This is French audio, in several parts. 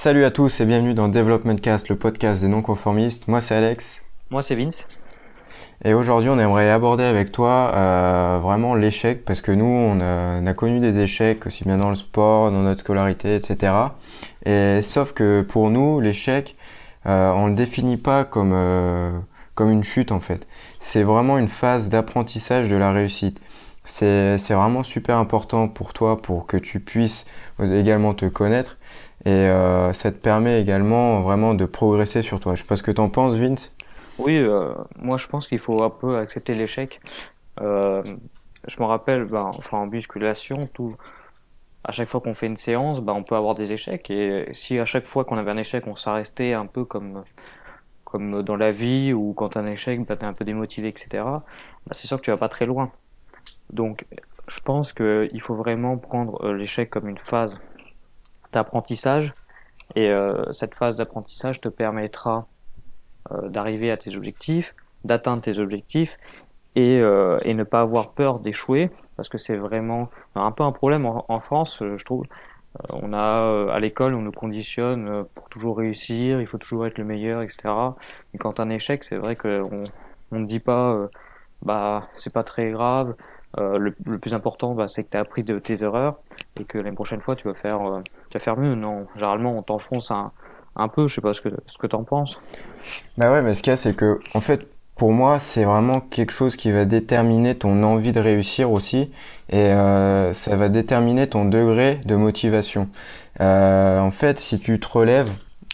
Salut à tous et bienvenue dans Development Cast, le podcast des non-conformistes. Moi c'est Alex. Moi c'est Vince. Et aujourd'hui on aimerait aborder avec toi euh, vraiment l'échec parce que nous on a, connu des échecs aussi bien dans le sport, dans notre scolarité, etc. Et sauf que pour nous l'échec euh, on le définit pas comme euh, comme une chute en fait. C'est vraiment une phase d'apprentissage de la réussite. C'est vraiment super important pour toi pour que tu puisses également te connaître et euh, ça te permet également vraiment de progresser sur toi. Je sais pas ce que tu en penses, Vince. Oui, euh, moi je pense qu'il faut un peu accepter l'échec. Euh, je me rappelle, ben, enfin en musculation, à chaque fois qu'on fait une séance, ben, on peut avoir des échecs. Et si à chaque fois qu'on avait un échec, on s'arrêtait un peu comme, dans la vie, ou quand un échec, ben, tu es un peu démotivé, etc., ben, c'est sûr que tu vas pas très loin. Donc je pense qu'il faut vraiment prendre l'échec comme une phase d'apprentissage. Et euh, cette phase d'apprentissage te permettra euh, d'arriver à tes objectifs, d'atteindre tes objectifs et, euh, et ne pas avoir peur d'échouer parce que c'est vraiment un peu un problème en, France, je trouve. on a à l'école, on nous conditionne pour toujours réussir, il faut toujours être le meilleur, etc. Et quand un échec, c'est vrai qu'on on ne dit pas, bah c'est pas très grave, euh, le, le, plus important, bah, c'est que tu as appris de tes erreurs et que l'année prochaine fois, tu vas faire, euh, tu vas faire mieux. Non, généralement, on t'enfonce un, un peu. Je sais pas ce que, ce que tu en penses. Bah ouais, mais ce qu'il y a, c'est que, en fait, pour moi, c'est vraiment quelque chose qui va déterminer ton envie de réussir aussi, et euh, ça va déterminer ton degré de motivation. Euh, en fait, si tu te relèves,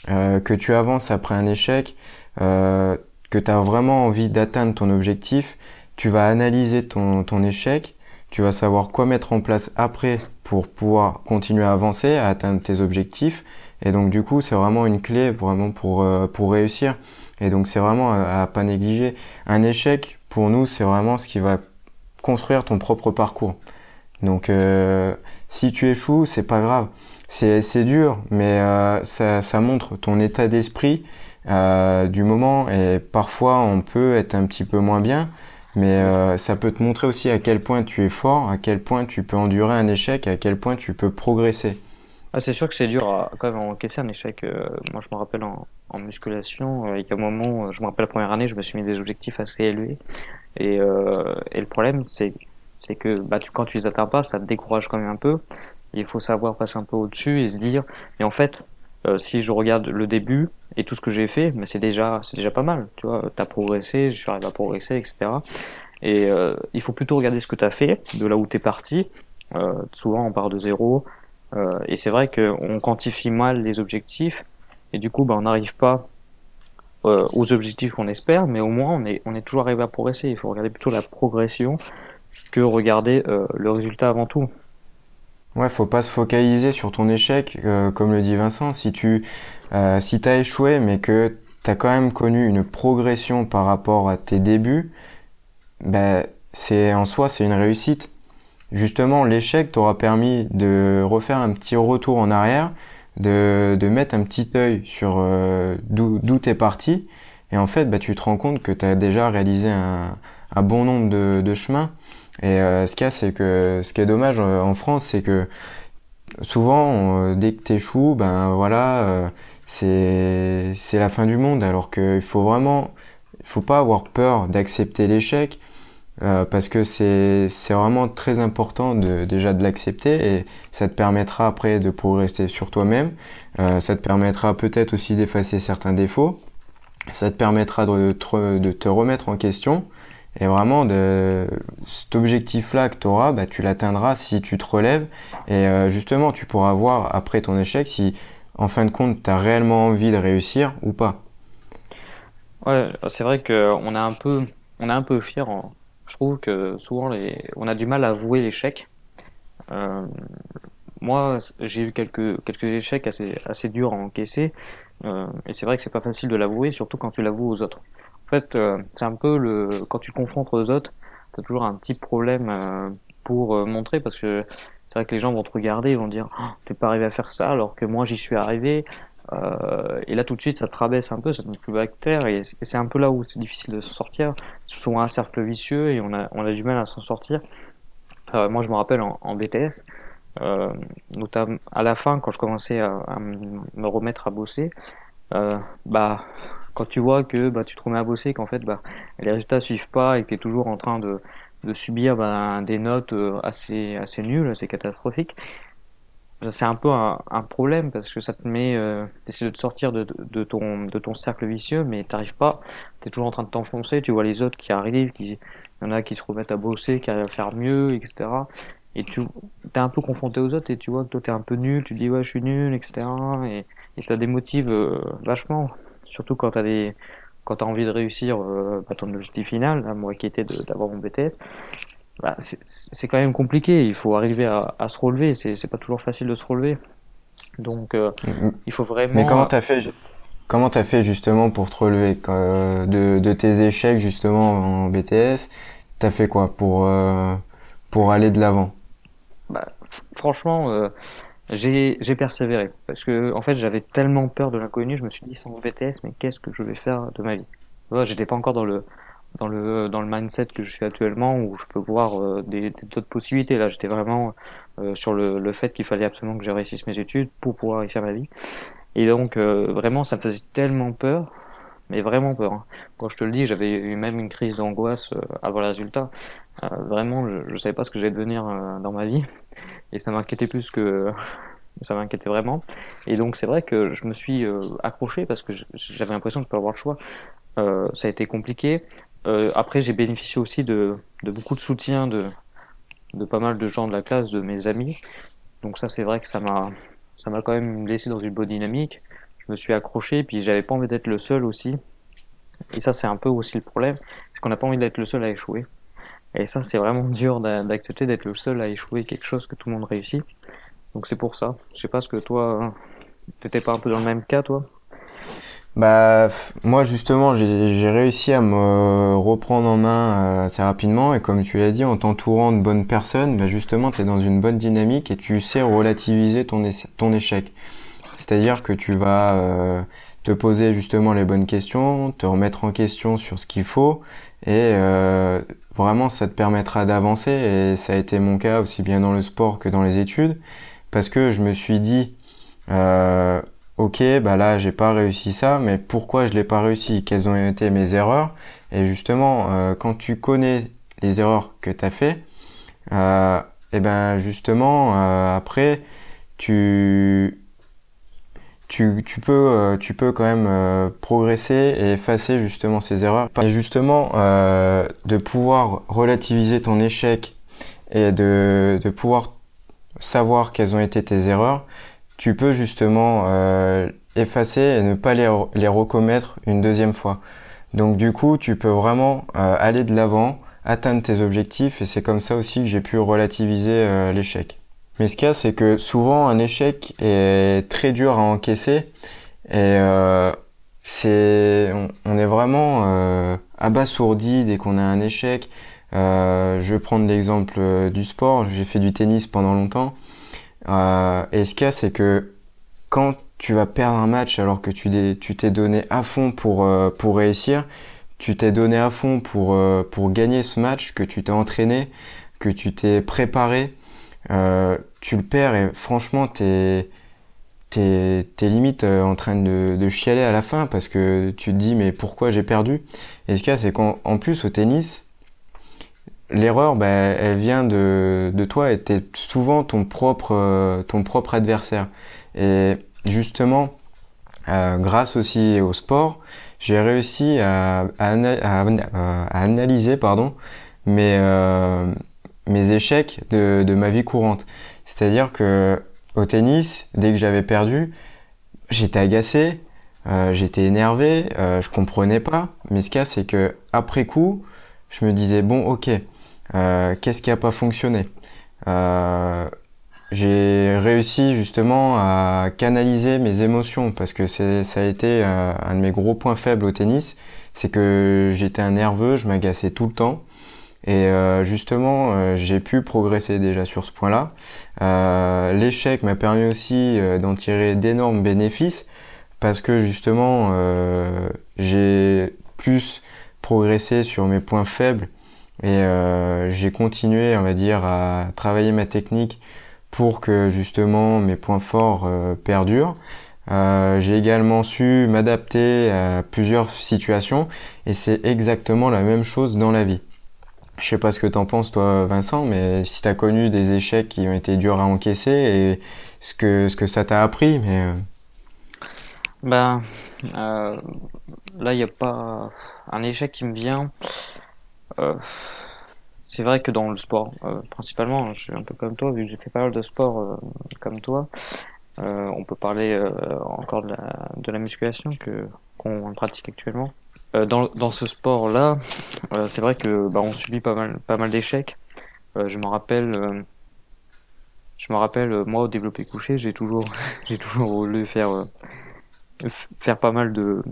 que tu avances après un échec, que tu as vraiment envie d'atteindre ton objectif, tu vas analyser ton, ton échec, tu vas savoir quoi mettre en place après pour pouvoir continuer à avancer, à atteindre tes objectifs. Et donc du coup, c'est vraiment une clé vraiment pour, euh, réussir. Et donc c'est vraiment à, pas négliger. Un échec, pour nous, c'est vraiment ce qui va construire ton propre parcours. Donc euh, si tu échoues, c'est pas grave. C'est dur, mais euh, ça, montre ton état d'esprit du moment. Et parfois, on peut être un petit peu moins bien. Mais euh, ça peut te montrer aussi à quel point tu es fort, à quel point tu peux endurer un échec, à quel point tu peux progresser. Ah, c'est sûr que c'est dur à quand même encaisser un échec. Euh, moi, je me rappelle en, en musculation, euh, il y a un moment, je me rappelle la première année, je me suis mis des objectifs assez élevés. Et, euh, et le problème, c'est c'est que bah, tu, quand tu les atteins pas, ça te décourage quand même un peu. Il faut savoir passer un peu au-dessus et se dire, mais en fait, euh, si je regarde le début et tout ce que j'ai fait, mais c'est déjà c'est déjà pas mal. Tu vois, t'as progressé, j'arrive à progresser, etc. Et euh, il faut plutôt regarder ce que t'as fait, de là où t'es parti. Euh, souvent on part de zéro. Euh, et c'est vrai qu'on quantifie mal les objectifs et du coup bah, on n'arrive pas euh, aux objectifs qu'on espère, mais au moins on est on est toujours arrivé à progresser. Il faut regarder plutôt la progression que regarder le résultat avant tout. Ouais, faut pas se focaliser sur ton échec, euh, comme le dit Vincent. Si tu euh, si t'as échoué, mais que t'as quand même connu une progression par rapport à tes débuts, ben c'est en soi c'est une réussite. Justement, l'échec t'aura permis de refaire un petit retour en arrière, de, de mettre un petit œil sur euh, d'où t'es parti, et en fait, bah, tu te rends compte que t'as déjà réalisé un, un bon nombre de, de chemins. Et euh, ce qu'il y a, c'est que ce qui est dommage euh, en France, c'est que souvent, euh, dès que t'échoues, ben voilà, c'est c'est la fin du monde. Alors qu'il faut vraiment, il faut pas avoir peur d'accepter l'échec. parce que c'est vraiment très important de déjà de l'accepter et ça te permettra après de progresser sur toi-même ça te permettra peut-être aussi d'effacer certains défauts ça te permettra de de te remettre en question et vraiment, de, cet objectif-là que tu auras, bah, tu l'atteindras si tu te relèves. Et euh, justement, tu pourras voir après ton échec si, en fin de compte, tu as réellement envie de réussir ou pas. Ouais, c'est vrai qu'on a un peu, on est un peu fier. Je trouve que souvent, on a du mal à avouer l'échec. Euh, moi, j'ai eu quelques, quelques échecs assez, assez durs à encaisser. Euh, et c'est vrai que c'est pas facile de l'avouer, surtout quand tu l'avoues aux autres. Fait, euh, c'est un peu le quand tu confrontes aux autres, t'as toujours un petit problème euh, pour euh, montrer parce que c'est vrai que les gens vont te regarder, ils vont dire oh, t'es pas arrivé à faire ça alors que moi j'y suis arrivé. et là tout de suite ça te rabaisse un peu, ça te met plus bas terre et c'est un peu là où c'est difficile de s'en sortir. C'est souvent un cercle vicieux et on a on a du mal à s'en sortir. moi je me rappelle en, BTS, notamment à la fin quand je commençais à me remettre à bosser, bah quand tu vois que bah, tu te remets à bosser, qu'en fait bah, les résultats suivent pas et que tu es toujours en train de, de subir bah, des notes euh, assez, assez nulles, assez catastrophiques, c'est un peu un, un, problème parce que ça te met, euh, de te sortir de, de, ton, de ton cercle vicieux, mais t'arrives pas, tu es toujours en train de t'enfoncer, tu vois les autres qui arrivent, qui, y en a qui se remettent à bosser, qui arrivent à faire mieux, etc. Et tu es un peu confronté aux autres et tu vois que toi t'es un peu nul, tu te dis ouais je suis nul, etc. Et, et ça démotive euh, vachement. Surtout quand tu as des quand tu as envie de réussir euh, bah, ton objectif final, hein, moi qui était d'avoir mon BTS, bah, c'est quand même compliqué. Il faut arriver à, à se relever. C'est pas toujours facile de se relever. Donc, euh, mm-hmm. il faut vraiment. Mais comment t'as fait Comment t'as fait justement pour te relever euh, de, de, tes échecs justement en BTS T'as fait quoi pour euh, pour aller de l'avant? Bah, Franchement, j'ai persévéré. Parce que en fait j'avais tellement peur de l'inconnu, je me suis dit sans BTS mais qu'est-ce que je vais faire de ma vie? J'étais pas encore dans le dans le dans le mindset que je suis actuellement où je peux voir euh, des d'autres possibilités. Là j'étais vraiment euh, sur le, le fait qu'il fallait absolument que je réussisse mes études pour pouvoir réussir ma vie. Et donc euh, vraiment ça me faisait tellement peur mais vraiment peur hein. quand je te le dis j'avais eu même une crise d'angoisse avant le résultat. Vraiment je, je savais pas ce que j'allais devenir dans ma vie et ça m'inquiétait plus que ça m'inquiétait vraiment. Et donc c'est vrai que je me suis euh, accroché parce que j'avais l'impression de ne pas avoir le choix. Euh, ça a été compliqué. Euh, après j'ai bénéficié aussi de, beaucoup de soutien de, de pas mal de gens de la classe, de mes amis. Donc ça c'est vrai que ça m'a ça m'a quand même laissé dans une bonne dynamique. Je me suis accroché puis j'avais pas envie d'être le seul aussi. Et ça c'est un peu aussi le problème, c'est qu'on n'a pas envie d'être le seul à échouer. Et ça, c'est vraiment dur d'accepter d'être le seul à échouer quelque chose que tout le monde réussit. Donc c'est pour ça. Je sais pas ce que toi, t'étais pas un peu dans le même cas, toi? Bah, moi justement, j'ai réussi à me reprendre en main euh, assez rapidement. Et comme tu l'as dit, en t'entourant de bonnes personnes, bah justement, tu es dans une bonne dynamique et tu sais relativiser ton, ton échec. C'est-à-dire que tu vas euh, te poser justement les bonnes questions, te remettre en question sur ce qu'il faut et euh, vraiment ça te permettra d'avancer. Et ça a été mon cas aussi bien dans le sport que dans les études. Parce que je me suis dit euh, ok bah là j'ai pas réussi ça mais pourquoi je l'ai pas réussi? Quelles ont été mes erreurs? Et justement euh, quand tu connais les erreurs que tu as fait euh, et ben justement euh, après tu tu, tu, peux, euh, tu peux quand même euh, progresser et effacer justement ces erreurs. Et justement, euh, de pouvoir relativiser ton échec et de, pouvoir savoir quelles ont été tes erreurs, tu peux justement effacer et ne pas les recommettre une deuxième fois. Donc du coup, tu peux vraiment aller de l'avant, atteindre tes objectifs et c'est comme ça aussi que j'ai pu relativiser l'échec. Mais ce qu'il y a, c'est que souvent un échec est très dur à encaisser et euh, c'est, on, est vraiment euh, abasourdi dès qu'on a un échec. Euh, je vais prendre l'exemple euh, du sport. J'ai fait du tennis pendant longtemps. Et ce qu'il y a, c'est que quand tu vas perdre un match alors que tu t'es donné à fond pour pour réussir, tu t'es donné à fond pour pour gagner ce match, que tu t'es entraîné, que tu t'es préparé. Euh, tu le perds et franchement, t'es t'es es limite euh, en train de, de, chialer à la fin parce que tu te dis mais pourquoi j'ai perdu? Et ce qu'il y a, c'est qu'en plus au tennis, l'erreur, bah, elle vient de, de toi et t'es souvent ton propre euh, ton propre adversaire. Et justement, euh, grâce aussi au sport, j'ai réussi à, à, analyser pardon mes mes échecs de, de ma vie courante. C'est-à-dire que au tennis, dès que j'avais perdu, j'étais agacé, euh, j'étais énervé, euh, je comprenais pas. Mais ce cas, c'est que après coup, je me disais bon, ok, euh, qu'est-ce qui a pas fonctionné? Euh, J'ai réussi justement à canaliser mes émotions parce que ça a été euh, un de mes gros points faibles au tennis, c'est que j'étais un nerveux, je m'agaçais tout le temps. Et euh, justement, euh, j'ai pu progresser déjà sur ce point-là. Euh, l'échec m'a permis aussi d'en tirer d'énormes bénéfices parce que justement, j'ai plus progressé sur mes points faibles et j'ai continué, on va dire, à travailler ma technique pour que justement mes points forts perdurent. j'ai également su m'adapter à plusieurs situations et c'est exactement la même chose dans la vie. Je sais pas ce que t'en penses toi Vincent, mais si t'as connu des échecs qui ont été durs à encaisser et ce que, ce que ça t'a appris, mais... Euh. Ben, euh, là il n'y a pas un échec qui me vient. Euh, c'est vrai que dans le sport, principalement, je suis un peu comme toi, vu que j'ai fait pas mal de sport comme toi, on peut parler encore de la, de la musculation que qu'on pratique actuellement. Euh, dans, dans ce sport-là, euh, c'est vrai que bah, on subit pas mal, pas mal d'échecs. Euh, je me rappelle, je me rappelle, moi au développé couché, j'ai toujours, j'ai toujours voulu faire faire pas mal de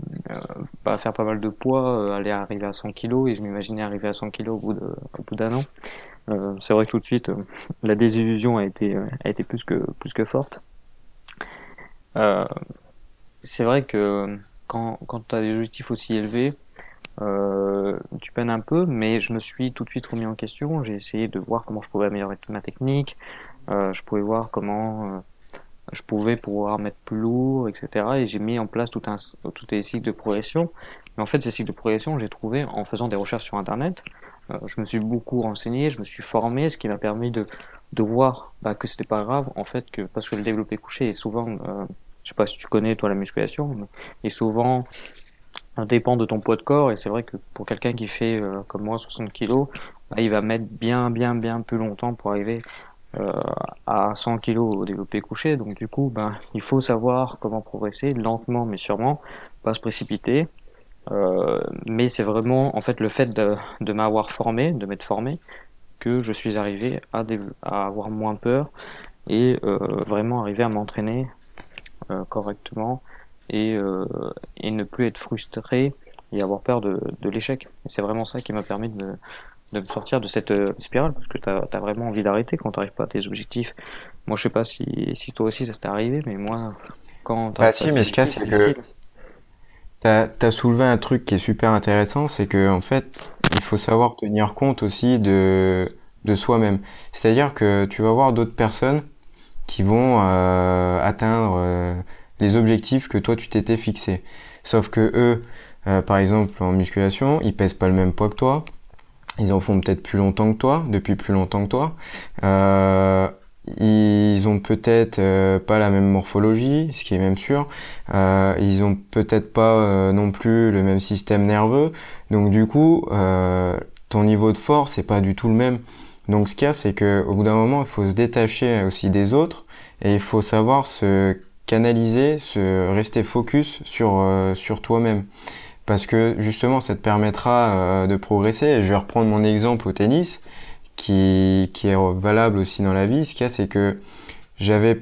bah, faire pas mal de poids, aller arriver à 100 kg et je m'imaginais arriver à 100 kg au bout de, au bout d'un an. c'est vrai que tout de suite, la désillusion a été a été plus que plus que forte. c'est vrai que quand, tu as des objectifs aussi élevés, euh, tu peines un peu, mais je me suis tout de suite remis en question. J'ai essayé de voir comment je pouvais améliorer ma technique. Euh, je pouvais voir comment euh, je pouvais pouvoir mettre plus lourd, etc. Et j'ai mis en place tout un tout des cycles de progression. Mais en fait, ces cycles de progression, j'ai trouvé en faisant des recherches sur Internet. Je me suis beaucoup renseigné, je me suis formé, ce qui m'a permis de de voir bah, que c'était pas grave en fait que parce que le développé couché est souvent je sais pas si tu connais toi la musculation, mais et souvent dépend de ton poids de corps et c'est vrai que pour quelqu'un qui fait euh, comme moi 60 kg, bah, il va mettre bien bien bien plus longtemps pour arriver euh, à 100 kg au développé couché. Donc du coup, ben il faut savoir comment progresser lentement mais sûrement, pas se précipiter. Euh, mais c'est vraiment en fait le fait de, de m'avoir formé, de m'être formé, que je suis arrivé à, à avoir moins peur et euh, vraiment arriver à m'entraîner correctement et, euh, et ne plus être frustré et avoir peur de, de l'échec. C'est vraiment ça qui m'a permis de me, de me sortir de cette euh, spirale parce que tu as, vraiment envie d'arrêter quand tu n'arrives pas à tes objectifs. Moi, je sais pas si, si toi aussi ça t'est arrivé, mais moi, quand. Bah, si, mais ce cas, c'est que. Tu as, soulevé un truc qui est super intéressant, c'est que en fait, il faut savoir tenir compte aussi de, de soi-même. C'est-à-dire que tu vas voir d'autres personnes qui vont euh, atteindre euh, les objectifs que toi tu t'étais fixé. Sauf que eux, euh, par exemple en musculation, ils pèsent pas le même poids que toi. Ils en font peut-être plus longtemps que toi, depuis plus longtemps que toi. ils ont peut-être pas la même morphologie, ce qui est même sûr. ils ont peut-être pas non plus le même système nerveux. Donc du coup, ton niveau de force est pas du tout le même. Donc ce qu'il y a, c'est qu'au bout d'un moment, il faut se détacher aussi des autres et il faut savoir se canaliser, se rester focus sur, euh, sur toi-même. Parce que justement, ça te permettra euh, de progresser. Je vais reprendre mon exemple au tennis, qui, qui est valable aussi dans la vie. Ce qu'il y a, c'est que j'avais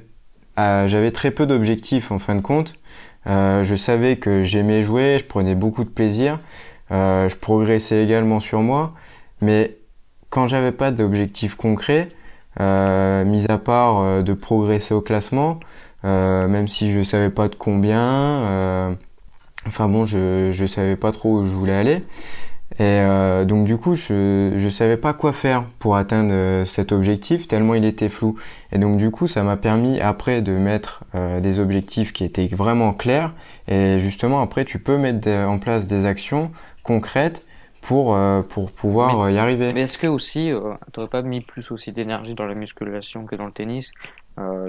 euh, j'avais très peu d'objectifs en fin de compte. je savais que j'aimais jouer, je prenais beaucoup de plaisir, je progressais également sur moi, mais quand j'avais pas d'objectif concret, euh, mis à part euh, de progresser au classement, euh, même si je savais pas de combien, euh, enfin bon, je je savais pas trop où je voulais aller. Et euh, donc du coup, je je savais pas quoi faire pour atteindre cet objectif tellement il était flou. Et donc du coup, ça m'a permis après de mettre des objectifs qui étaient vraiment clairs. Et justement, après, tu peux mettre en place des actions concrètes pour, euh, pour pouvoir euh, y arriver. Mais est-ce que aussi, euh, tu pas mis plus aussi d'énergie dans la musculation que dans le tennis?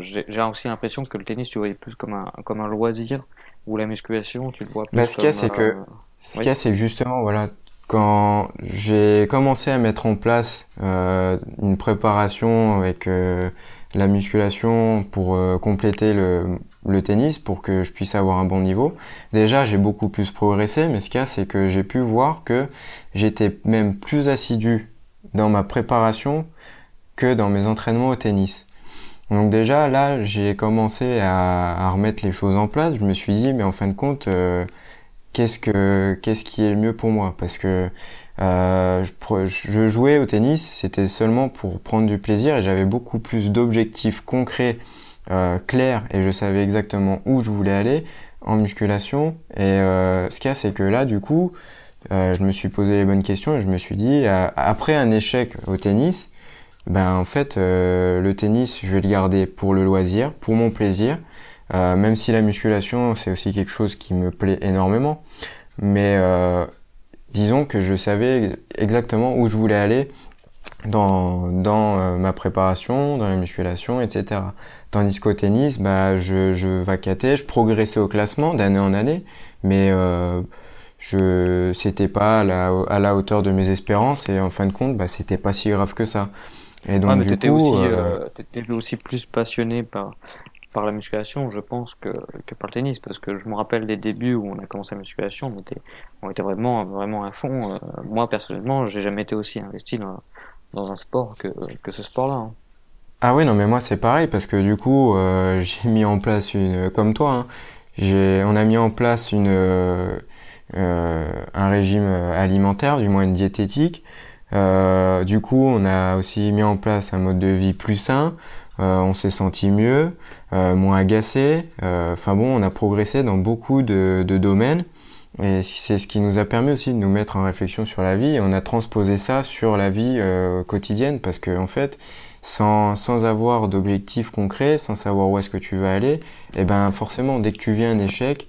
J'ai aussi l'impression que le tennis, tu voyais plus comme un, comme un loisir, ou la musculation, tu le vois plus bah, ce qu'il y a, c'est que, ce qu'il y a, c'est justement, voilà, quand j'ai commencé à mettre en place euh, une préparation avec la musculation pour compléter le, le tennis pour que je puisse avoir un bon niveau. Déjà, j'ai beaucoup plus progressé, mais ce qu'il y a, c'est que j'ai pu voir que j'étais même plus assidu dans ma préparation que dans mes entraînements au tennis. Donc déjà, là, j'ai commencé à, remettre les choses en place. Je me suis dit, mais en fin de compte, euh, qu'est-ce que qu'est-ce qui est le mieux pour moi? Parce que euh, je, je jouais au tennis, c'était seulement pour prendre du plaisir et j'avais beaucoup plus d'objectifs concrets euh, clair et je savais exactement où je voulais aller en musculation. Et euh, ce qu'il y a, c'est que là, du coup, euh, je me suis posé les bonnes questions et je me suis dit, après un échec au tennis, ben en fait, le tennis, je vais le garder pour le loisir, pour mon plaisir, même si la musculation, c'est aussi quelque chose qui me plaît énormément. Mais disons que je savais exactement où je voulais aller dans, dans euh, ma préparation, dans la musculation, etc. Tandis qu'au tennis, bah, je, je vacatais, je progressais au classement d'année en année, mais euh, je c'était pas à la, à la, hauteur de mes espérances et en fin de compte, bah, c'était pas si grave que ça. Et donc, mais du coup, aussi, euh, euh aussi plus passionné par par la musculation, je pense, que, que par le tennis, parce que je me rappelle des débuts où on a commencé la musculation, on était, on était vraiment, vraiment à fond. Euh, moi, personnellement, j'ai jamais été aussi investi dans, dans un sport que, que ce sport-là. Hein. Ah oui, non, mais moi, c'est pareil, parce que du coup, euh, j'ai mis en place une, comme toi, hein, j'ai, on a mis en place une, euh, un régime alimentaire, du moins une diététique. du coup, on a aussi mis en place un mode de vie plus sain. on s'est senti mieux. Euh, moins agacé. Euh, enfin bon, on a progressé dans beaucoup de, de domaines. Et c'est ce qui nous a permis aussi de nous mettre en réflexion sur la vie. Et on a transposé ça sur la vie euh, quotidienne parce que en fait, sans, sans avoir d'objectif concret, sans savoir où est-ce que tu vas aller, et eh ben forcément, dès que tu vis un échec,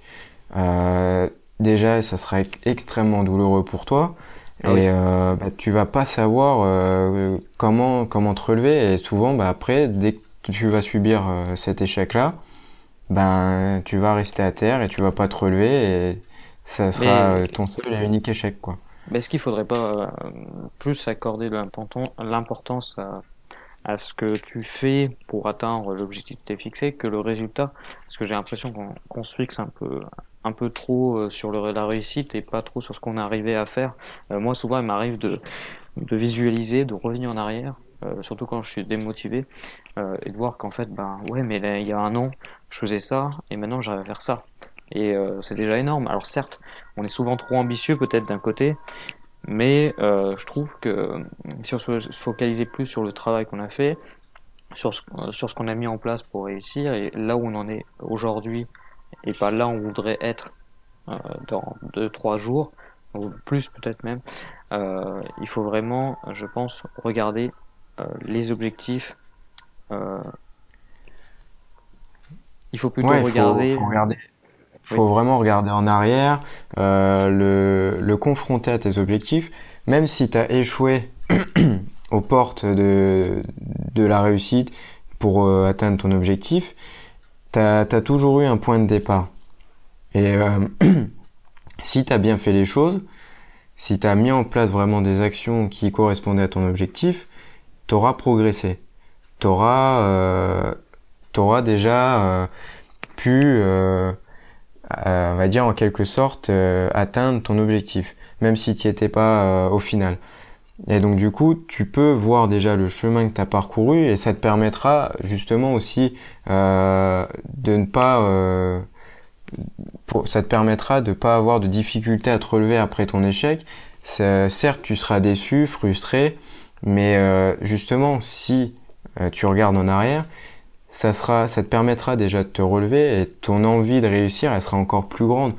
euh, déjà, ça sera extrêmement douloureux pour toi. Ah et euh, bah, tu vas pas savoir comment comment te relever. Et souvent, bah, après, dès que tu vas subir euh, cet échec-là, ben tu vas rester à terre et tu vas pas te relever et ça sera euh, ton seul et unique échec quoi. Mais est-ce qu'il faudrait pas euh, plus accorder l'importance à, à, ce que tu fais pour atteindre l'objectif que tu fixé que le résultat? Parce que j'ai l'impression qu'on se fixe un peu un peu trop sur le, la réussite et pas trop sur ce qu'on est arrivé à faire. moi souvent il m'arrive de, de visualiser, de revenir en arrière euh, surtout quand je suis démotivé, euh, et de voir qu'en fait, ben ouais, mais là, il y a un an, je faisais ça, et maintenant j'arrive à faire ça. Et euh, c'est déjà énorme. Alors certes, on est souvent trop ambitieux peut-être d'un côté, mais je trouve que si on se focalisait plus sur le travail qu'on a fait, sur ce, sur ce qu'on a mis en place pour réussir, et là où on en est aujourd'hui, et pas là où on voudrait être dans deux trois jours, ou plus peut-être même, il faut vraiment, je pense, regarder euh, les objectifs. Euh, il faut plutôt regarder. Faut, faut regarder. Faut vraiment regarder en arrière, euh, le, le, confronter à tes objectifs, même si tu as échoué aux portes de, de la réussite pour atteindre ton objectif, tu as, toujours eu un point de départ. Et si tu as bien fait les choses, si tu as mis en place vraiment des actions qui correspondaient à ton objectif, t'auras progressé. T'auras, euh, t'auras déjà euh, pu, euh, euh, on va dire en quelque sorte, atteindre ton objectif, même si tu étais pas au final. Et donc du coup, tu peux voir déjà le chemin que tu as parcouru et ça te permettra justement aussi de ne pas ça te permettra de pas avoir de difficultés à te relever après ton échec. Certes, tu seras déçu, frustré, mais euh, justement, si euh, tu regardes en arrière, ça sera, ça te permettra déjà de te relever et ton envie de réussir, elle sera encore plus grande.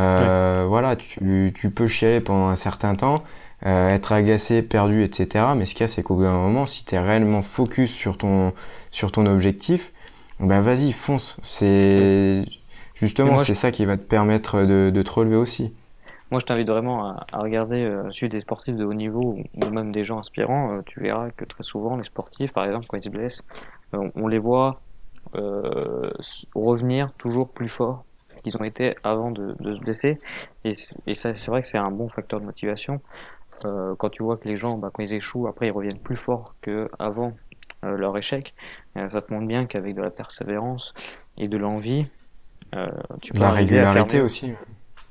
Euh, Voilà, tu, tu peux chialer pendant un certain temps, euh, être agacé, perdu, etc. Mais ce qu'il y a, c'est qu'au bout d'un moment, si tu es réellement focus sur ton, sur ton objectif, ben vas-y, fonce. C'est justement, c'est ça qui va te permettre de, de te relever aussi. Moi, je t'invite vraiment à, regarder, euh, suivre des sportifs de haut niveau ou, même des gens inspirants. Euh, tu verras que très souvent, les sportifs, par exemple, quand ils se blessent, euh, on, les voit euh, revenir toujours plus forts qu'ils ont été avant de, de se blesser. Et, et ça, c'est vrai que c'est un bon facteur de motivation. Euh, quand tu vois que les gens, bah, quand ils échouent, après, ils reviennent plus forts qu'avant leur échec, ça te montre bien qu'avec de la persévérance et de l'envie, tu peux la régularité aussi.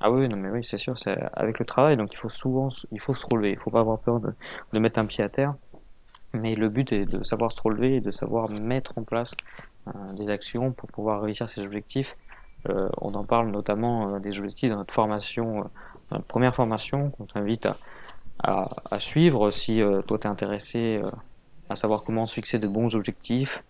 Ah oui, non mais oui, c'est sûr, c'est avec le travail, donc il faut souvent, il faut se relever, il faut pas avoir peur de, de mettre un pied à terre. Mais le but est de savoir se relever et de savoir mettre en place euh, des actions pour pouvoir réussir ses objectifs. Euh, on en parle notamment euh, des objectifs dans notre formation, dans notre première formation, qu'on t'invite à, à, à, suivre si toi t'es intéressé à savoir comment se fixer de bons objectifs.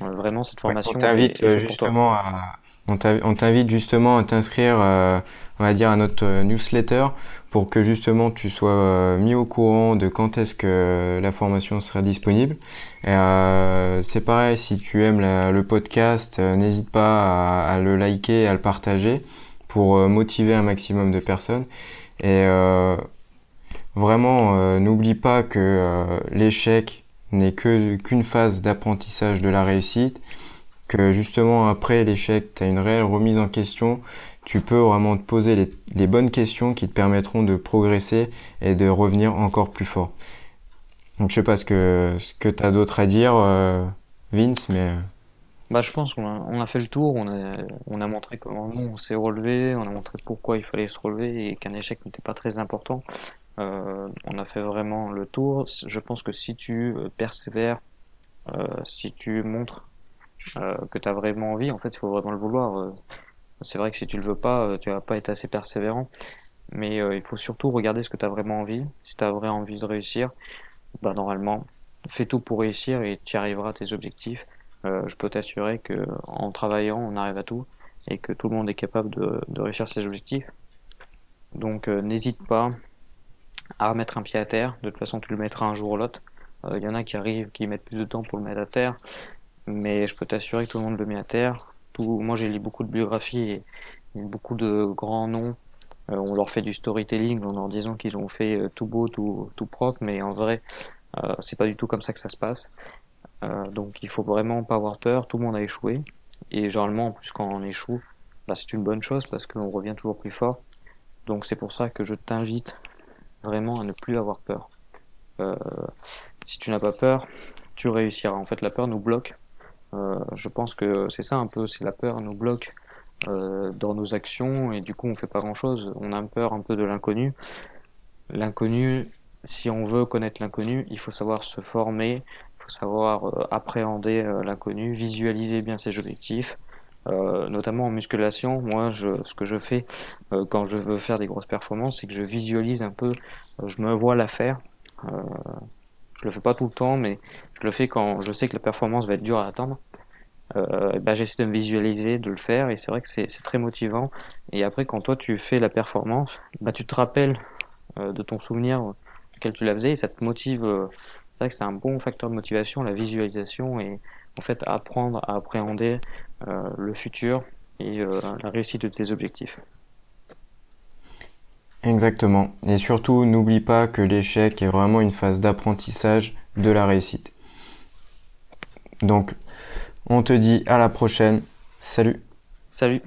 vraiment, cette formation. on t'invite justement à On t'invite justement à t'inscrire, on va dire, à notre newsletter pour que justement tu sois mis au courant de quand est-ce que la formation sera disponible. c'est pareil, si tu aimes le podcast, n'hésite pas à, le liker, à le partager pour motiver un maximum de personnes. Et Vraiment, euh, n'oublie pas que euh, l'échec n'est que qu'une phase d'apprentissage de la réussite, que justement après l'échec, tu as une réelle remise en question, tu peux vraiment te poser les, bonnes questions qui te permettront de progresser et de revenir encore plus fort. Donc je sais pas ce que, ce que tu as d'autre à dire, euh, Vince, mais... Bah, je pense qu'on a, on a fait le tour, on a, on a montré comment on s'est relevé, on a montré pourquoi il fallait se relever et qu'un échec n'était pas très important. Euh, on a fait vraiment le tour. Je pense que si tu euh, persévères, euh, si tu montres que tu as vraiment envie, en fait, il faut vraiment le vouloir. c'est vrai que si tu le veux pas, tu vas pas être assez persévérant. Mais il faut surtout regarder ce que tu as vraiment envie. Si tu as vraiment envie de réussir, bah normalement, fais tout pour réussir et tu arriveras à tes objectifs. je peux t'assurer que en travaillant, on arrive à tout et que tout le monde est capable de, de réussir ses objectifs. Donc n'hésite pas, à remettre un pied à terre. De toute façon, tu le mettras un jour ou l'autre. Il euh, y en a qui arrivent, qui mettent plus de temps pour le mettre à terre, mais je peux t'assurer que tout le monde le met à terre. Tout, moi, j'ai lu beaucoup de biographies et, beaucoup de grands noms. Euh, on leur fait du storytelling en leur disant qu'ils ont fait euh, tout beau, tout, tout propre, mais en vrai, c'est pas du tout comme ça que ça se passe. donc, il faut vraiment pas avoir peur. Tout le monde a échoué, et généralement, en plus, quand on échoue, bah, c'est une bonne chose parce qu'on revient toujours plus fort. Donc, c'est pour ça que je t'invite vraiment à ne plus avoir peur. Euh, si tu n'as pas peur, tu réussiras. En fait, la peur nous bloque. Euh, je pense que c'est ça un peu, c'est la peur nous bloque euh, dans nos actions et du coup on fait pas grand chose. On a peur un peu de l'inconnu. L'inconnu, si on veut connaître l'inconnu, il faut savoir se former, il faut savoir appréhender l'inconnu, visualiser bien ses objectifs, euh, notamment en musculation. Moi, ce que je fais euh, quand je veux faire des grosses performances, c'est que je visualise un peu, euh, je me vois la faire. Je le fais pas tout le temps, mais je le fais quand je sais que la performance va être dure à atteindre. ben, j'essaie de me visualiser, de le faire, et c'est vrai que c'est très motivant. Et après, quand toi tu fais la performance, bah, tu te rappelles de ton souvenir auquel tu la faisais, et ça te motive. c'est vrai que c'est un bon facteur de motivation, la visualisation, et en fait apprendre à appréhender euh, le futur et euh, la réussite de tes objectifs. Exactement. Et surtout, n'oublie pas que l'échec est vraiment une phase d'apprentissage de la réussite. Donc, on te dit à la prochaine. Salut. Salut.